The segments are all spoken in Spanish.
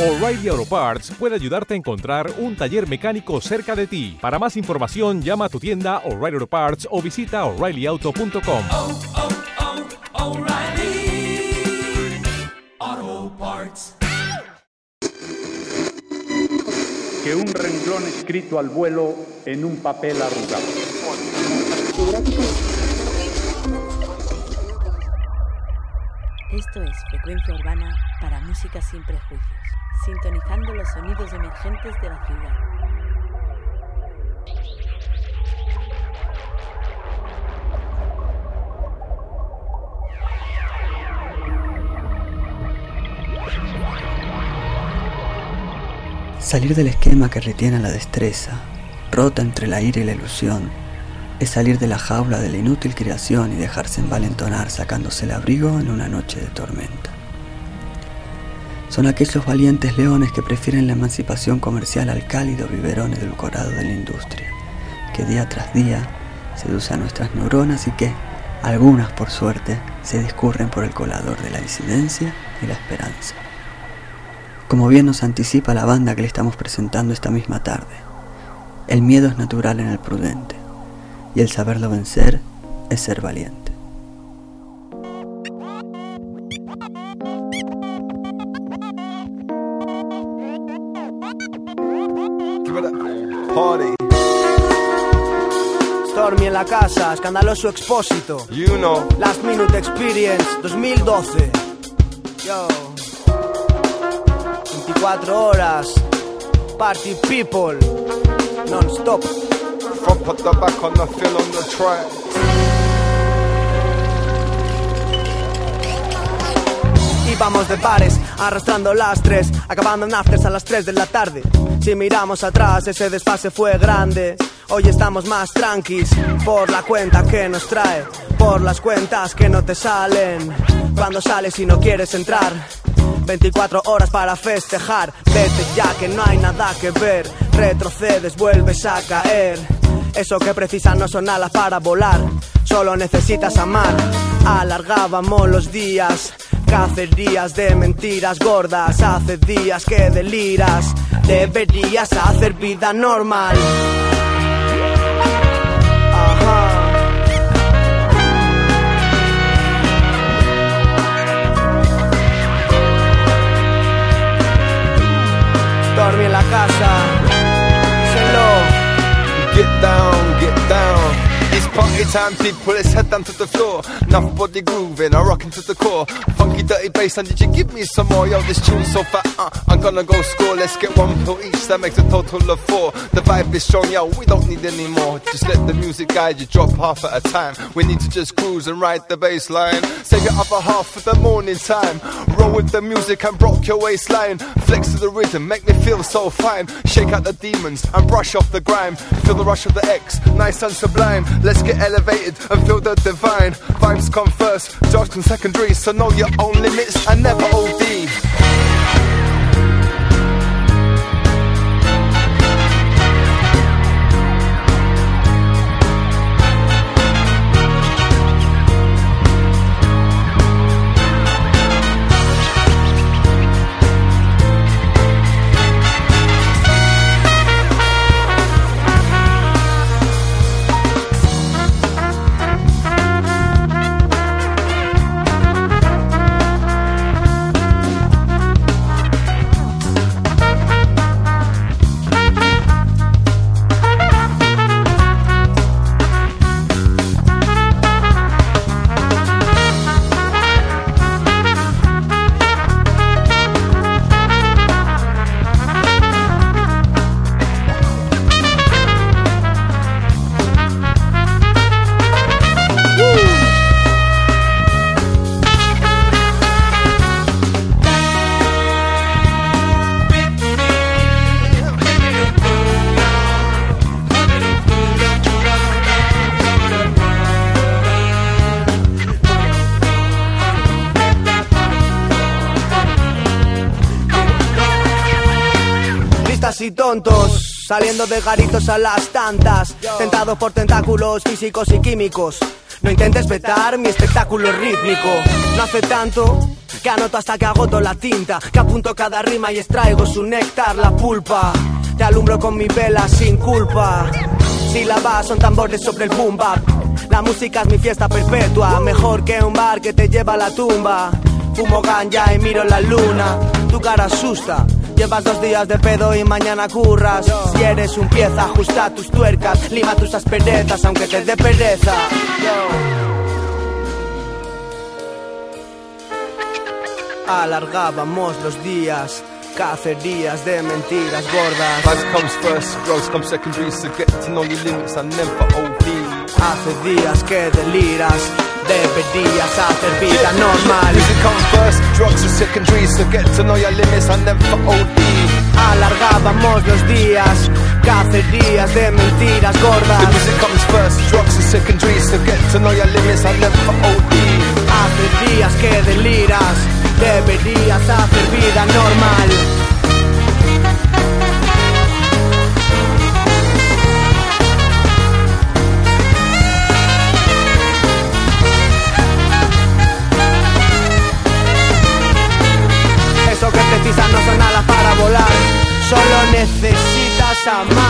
O'Reilly Auto Parts puede ayudarte a encontrar un taller mecánico cerca de ti. Para más información, llama a tu tienda O'Reilly Auto Parts o visita oreillyauto.com. oh, oh, Parts. que un renglón escrito al vuelo en un papel arrugado. Esto es Frecuencia Urbana para Música sin Prejuicios, sintonizando los sonidos emergentes de la ciudad. Salir del esquema que retiene la destreza, rota entre la ira y la ilusión, es salir de la jaula de la inútil creación y dejarse envalentonar sacándose el abrigo en una noche de tormenta. Son aquellos valientes leones que prefieren la emancipación comercial al cálido biberón edulcorado de la industria, que día tras día seduce a nuestras neuronas y que, algunas por suerte, se discurren por el colador de la disidencia y la esperanza. Como bien nos anticipa la banda que le estamos presentando esta misma tarde, el miedo es natural en el prudente y el saberlo vencer es ser valiente. La casa, escandaloso expósito. you know. Last Minute Experience 2012. Yo. 24 horas. Party people. Non-stop. Put the back on the fill on the track. Y vamos de pares, arrastrando lastres, acabando en afters a las 3 de la tarde. Si miramos atrás, ese desfase fue grande. Hoy estamos más tranquis por la cuenta que nos trae, por las cuentas que no te salen. Cuando sales y no quieres entrar, 24 horas para festejar. Vete ya que no hay nada que ver, retrocedes, vuelves a caer. Eso que precisas no son alas para volar, solo necesitas amar. Alargábamos los días, cacerías de mentiras gordas. Hace días que deliras, deberías hacer vida normal. Stormy en la casa, díselo. Get down, get down. It's party time, people. Let's head down to the floor. Enough body grooving, I'm rocking to the core. Funky, dirty bass, and did you give me some more? Yo, this tune's so fat, uh, I'm gonna go score. Let's get one pill each, that makes a total of four. The vibe is strong, yo, we don't need any more. Just let the music guide you, drop half at a time. We need to just cruise and ride the bass line. Save your other half for the morning time. Roll with the music and rock your waistline. Flex to the rhythm, make me feel so fine. Shake out the demons and brush off the grime. Feel the rush of the X, nice and sublime. Let's get elevated and feel the divine. Vibes come first, judged and secondary. So know your own limits and never OD. Tontos, saliendo de garitos a las tantas, tentados por tentáculos físicos y químicos. No intentes vetar mi espectáculo rítmico. No hace tanto Que anoto hasta que agoto la tinta Que apunto cada rima y extraigo su néctar, la pulpa. Te alumbro con mi vela sin culpa. Si la vas son tambores sobre el boom bap. La música es mi fiesta perpetua Mejor que un bar que te lleva a la tumba. Fumo ganja y miro la luna Tu cara asusta Llevas dos días de pedo y mañana curras. Si eres un pieza, ajusta tus tuercas, lima tus asperezas, aunque te dé pereza. Alargábamos los días, cacerías de mentiras gordas. Life comes first, growth comes secondary, so get to know your limits and never OD. Hace días que deliras, deberías hacer vida normal. Music comes first, drugs are secondary, so get to know your limits and never OD. Alargábamos los días, cacerías de mentiras The gordas. music comes first, drugs are secondary, so get to know your limits and never OD. Hace días que deliras, deberías hacer vida normal. Necesitas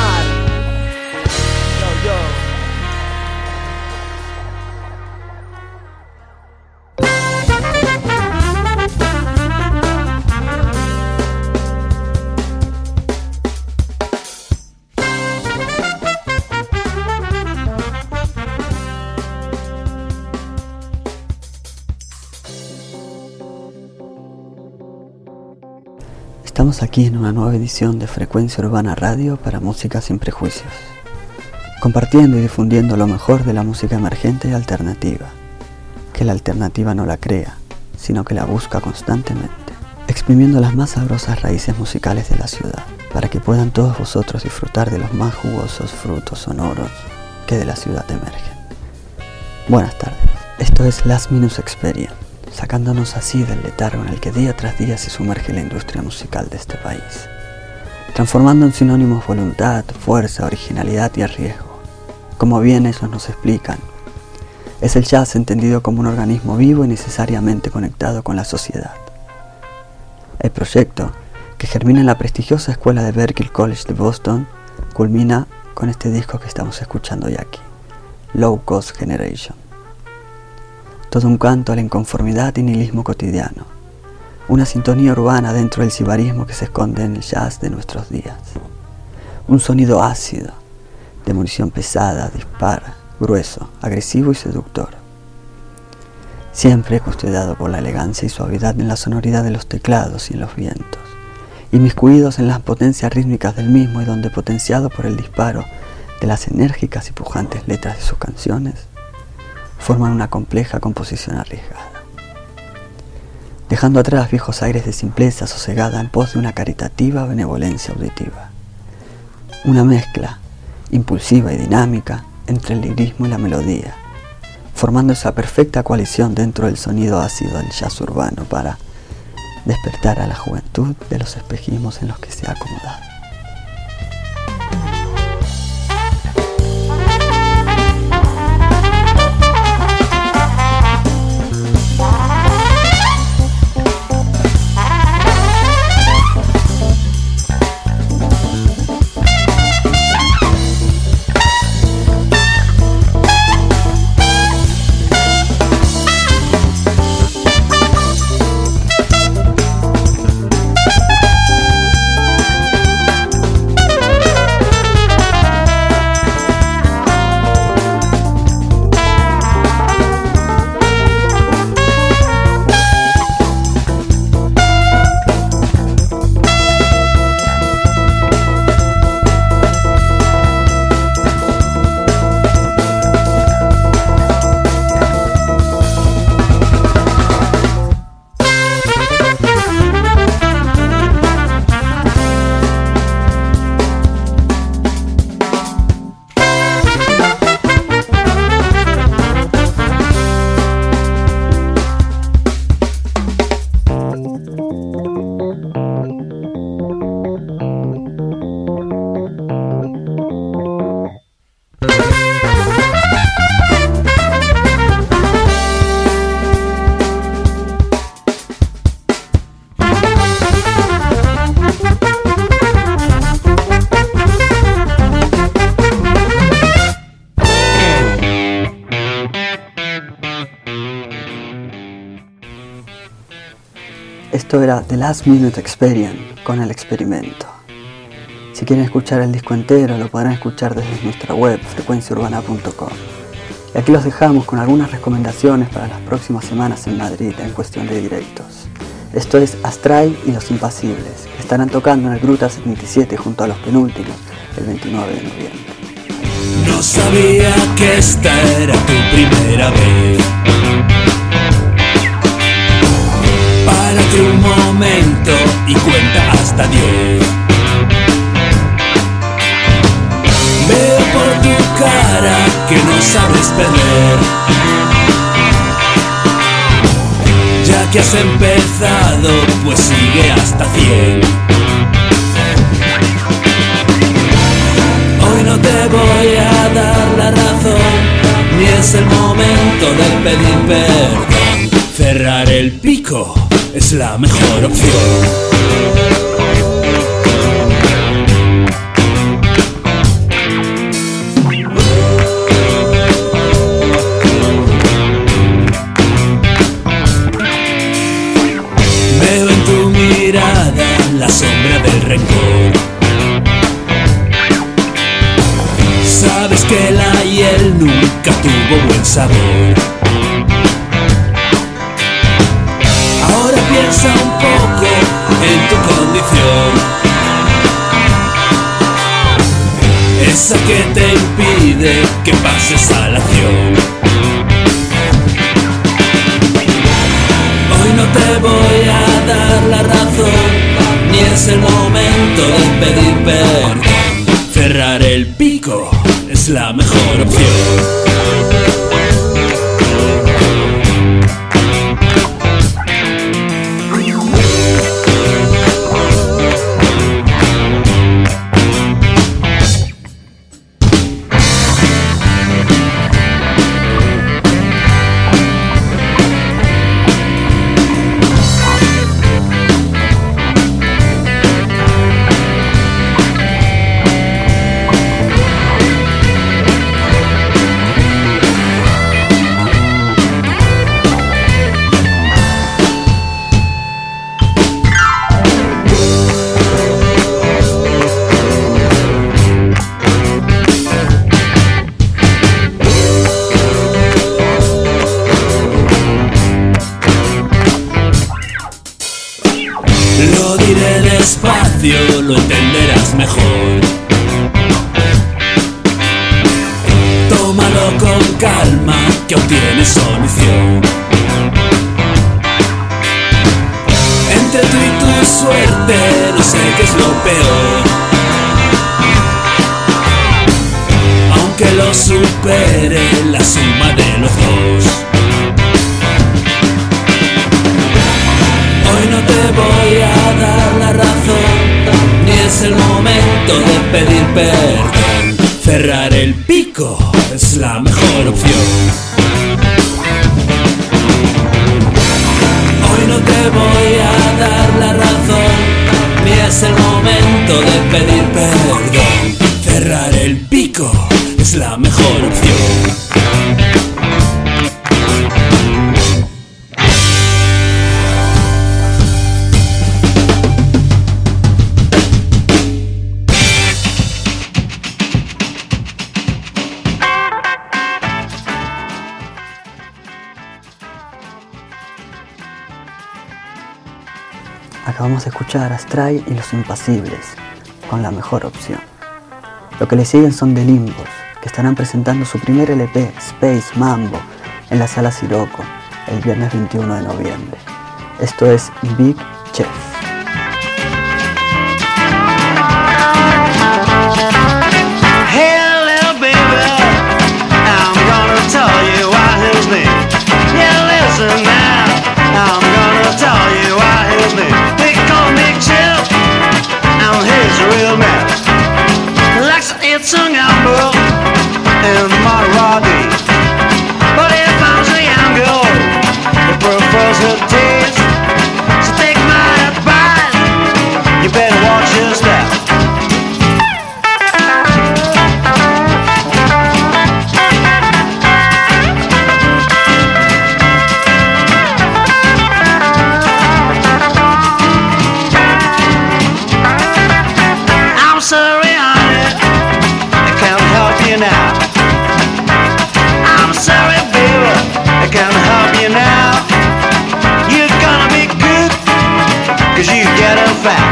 Estamos aquí en una nueva edición de Frecuencia Urbana Radio para Música sin Prejuicios, compartiendo y difundiendo lo mejor de la música emergente y alternativa, que la alternativa no la crea, sino que la busca constantemente, exprimiendo las más sabrosas raíces musicales de la ciudad, para que puedan todos vosotros disfrutar de los más jugosos frutos sonoros que de la ciudad emergen. Buenas tardes, esto es Last Minus Experience sacándonos así del letargo en el que día tras día se sumerge la industria musical de este país, transformando en sinónimos voluntad, fuerza, originalidad y arriesgo. Como bien ellos nos explican, es el jazz entendido como un organismo vivo y necesariamente conectado con la sociedad. El proyecto, que germina en la prestigiosa escuela de Berklee College de Boston, culmina con este disco que estamos escuchando hoy aquí, Low Cost Generation todo un canto a la inconformidad y nihilismo cotidiano, una sintonía urbana dentro del sibarismo que se esconde en el jazz de nuestros días, un sonido ácido, de munición pesada, dispara, grueso, agresivo y seductor, siempre custodiado por la elegancia y suavidad en la sonoridad de los teclados y en los vientos, inmiscuidos en las potencias rítmicas del mismo y donde potenciado por el disparo de las enérgicas y pujantes letras de sus canciones, forman una compleja composición arriesgada. Dejando atrás viejos aires de simpleza sosegada en pos de una caritativa benevolencia auditiva. Una mezcla impulsiva y dinámica entre el lirismo y la melodía, formando esa perfecta coalición dentro del sonido ácido del jazz urbano para despertar a la juventud de los espejismos en los que se ha acomodado. Esto era The Last Minute Experience con el experimento. Si quieren escuchar el disco entero lo podrán escuchar desde nuestra web frecuenciaurbana.com. Y aquí los dejamos con algunas recomendaciones para las próximas semanas en Madrid en cuestión de directos. Esto es Astray y Los Impasibles, estarán tocando en el Gruta 77 junto a los penúltimos el 29 de noviembre. No sabía que esta era tu primera vez. Momento y cuenta hasta diez. Veo por tu cara que no sabes perder. Ya que has empezado, pues sigue hasta cien. Hoy no te voy a dar la razón, ni es el momento de pedir perdón. Cerrar el pico es la mejor opción. La sombra del rencor. Sabes que la hiel nunca tuvo buen sabor. Piensa un poco en tu condición. Esa que te impide que pases a la acción. Hoy no te voy a dar la razón, ni es el momento de pedir perdón. Cerrar el pico es la mejor opción. Es el momento de pedir perdón. Cerrar el pico es la mejor opción. Hoy no te voy a dar la razón, es el momento de pedir perdón. Cerrar el pico es la mejor opción. Acabamos de escuchar a Stray y Los Impasibles, con la mejor opción. Lo que le siguen son The Limbos, que estarán presentando su primer LP, Space Mambo, en la sala Siroco, el viernes 21 de noviembre. Esto es Big Chef. down his real man. Lex ain't sung out girl in Maserati. But he finds a young girl who prefers fact.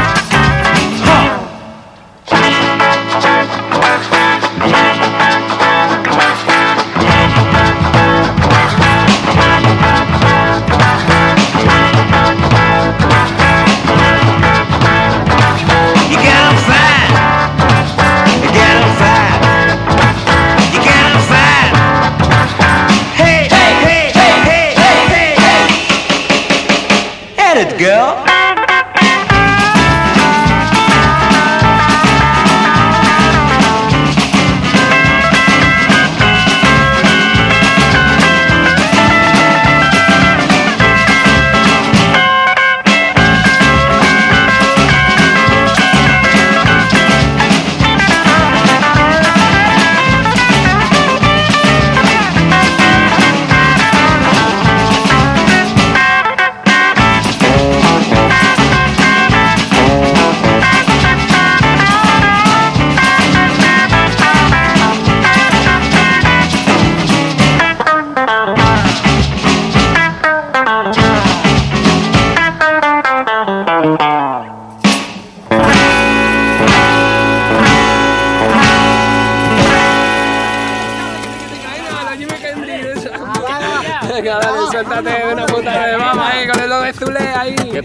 Venga, dale, suéltate de una puta vez. Vamos ahí con el de Zule ahí.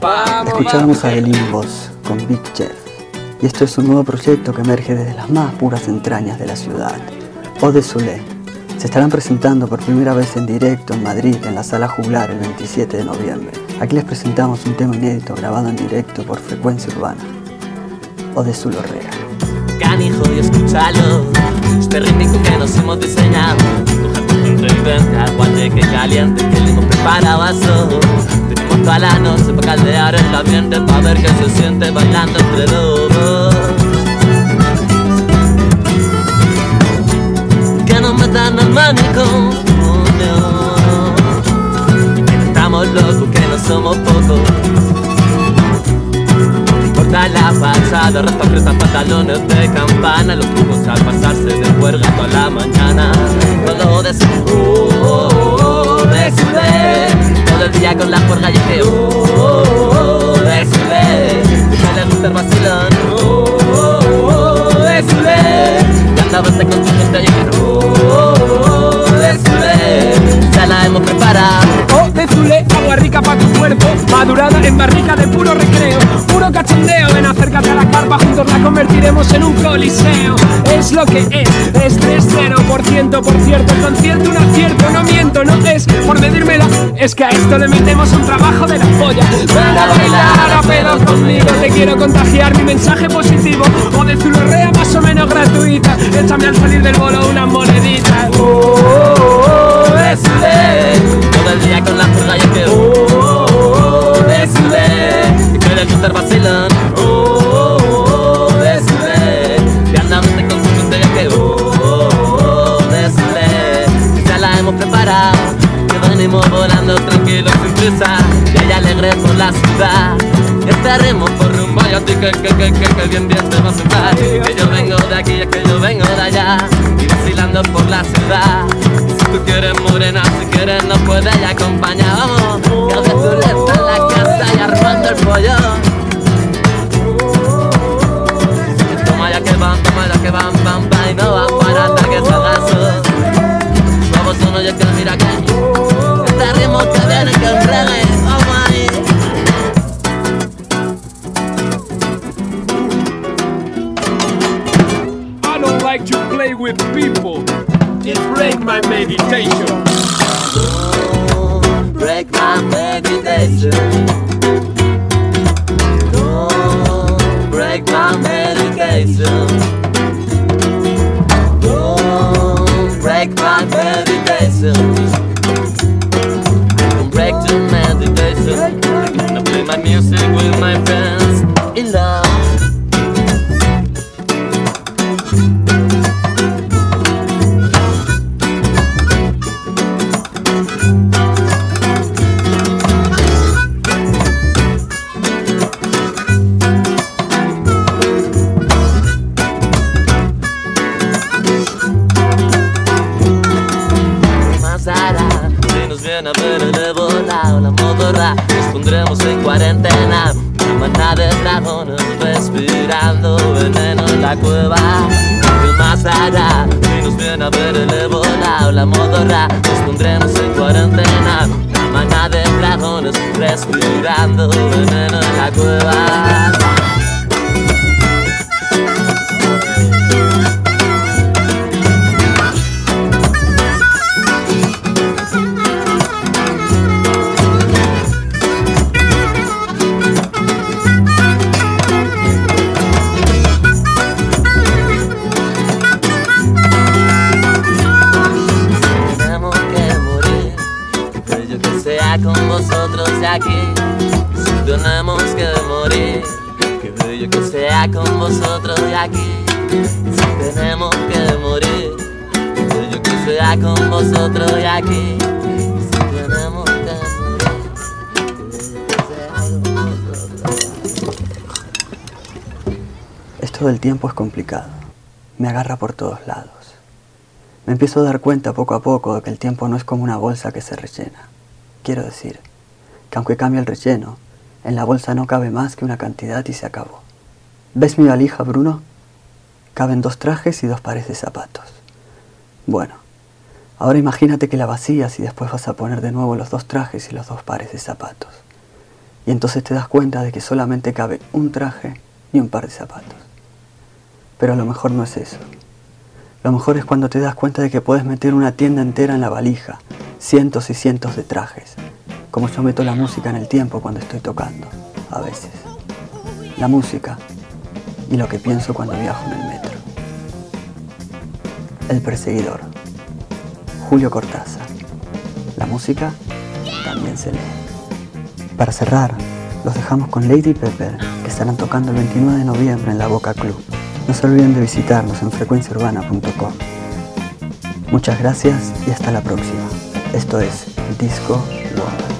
Vamos, Escuchábamos a Elin Voss con Big Chef. Y esto es un nuevo proyecto que emerge desde las más puras entrañas de la ciudad. Ode Soleil. Se estarán presentando por primera vez en directo en Madrid, en la Sala Juglar, el 27 de noviembre. Aquí les presentamos un tema inédito grabado en directo por Frecuencia Urbana. Ode Zulorrea. Canijo y escúchalo Este rítmico que nos hemos diseñado Reinvente Aguante que caliente Que le hemos preparado a eso Tenemos toda la noche para caldear el ambiente Pa' ver qué se siente bailando entre dos. Que nos metan al manicomio Que no estamos locos, que no somos pocos. Corta la fachada, rasta cresta, pantalones de campana. Los tipos al pasarse de juerga toda la mañana Todo uh, de su ley Todo el día con la juerga y es su ley Que le gusta el vacilón, uh, de su ley Y anda a verse con su gente y es su ley Ya la hemos preparado De Zule, agua rica para tu cuerpo, madurada en barrica de puro recreo, puro cachondeo. Ven, acércate a la carpa, juntos la convertiremos en un coliseo. Es lo que es, es 3-0%, por cierto, concierto un acierto, no miento, no es por medírmela, es que a esto le metemos un trabajo de la polla. Ven a bailar a pedos conmigo, te quiero contagiar mi mensaje positivo, o de Zulorrea más o menos gratuita, échame al salir del bolo unas moneditas. Ti que, que, que, que, bien bien te va a sentar. Que yo vengo de aquí, es que yo vengo de allá. Y vacilando por la ciudad. Si tú quieres morena, si quieres nos puedes y el Jesús está en la casa y armando el pollo Toma ya que van, toma ya que van, van, van la cueva. Más allá, si nos viene a ver el ébola o la modorra, nos pondremos en cuarentena. La mañana de dragones respirando veneno en la cueva. De aquí. Si tenemos que morir, que yo que sea con vosotros de aquí. Si tenemos que morir, que yo que sea con vosotros de aquí. Esto del tiempo es complicado. Me agarra por todos lados. Me empiezo a dar cuenta poco a poco de que el tiempo no es como una bolsa que se rellena. Quiero decir, que aunque cambie el relleno, en la bolsa no cabe más que una cantidad y se acabó. ¿Ves mi valija, Bruno? Caben dos trajes y dos pares de zapatos. Bueno, ahora imagínate que la vacías y después vas a poner de nuevo los dos trajes y los dos pares de zapatos. Y entonces te das cuenta de que solamente cabe un traje y un par de zapatos. Pero a lo mejor no es eso. Lo mejor es cuando te das cuenta de que puedes meter una tienda entera en la valija, cientos y cientos de trajes, como yo meto la música en el tiempo cuando estoy tocando, a veces. La música y lo que pienso cuando viajo en el metro. El perseguidor. Julio Cortázar. La música también se lee. Para cerrar, los dejamos con Lady Pepper, que estarán tocando el 29 de noviembre en la Boca Club. No se olviden de visitarnos en frecuenciaurbana.com. Muchas gracias y hasta la próxima. Esto es Disco World.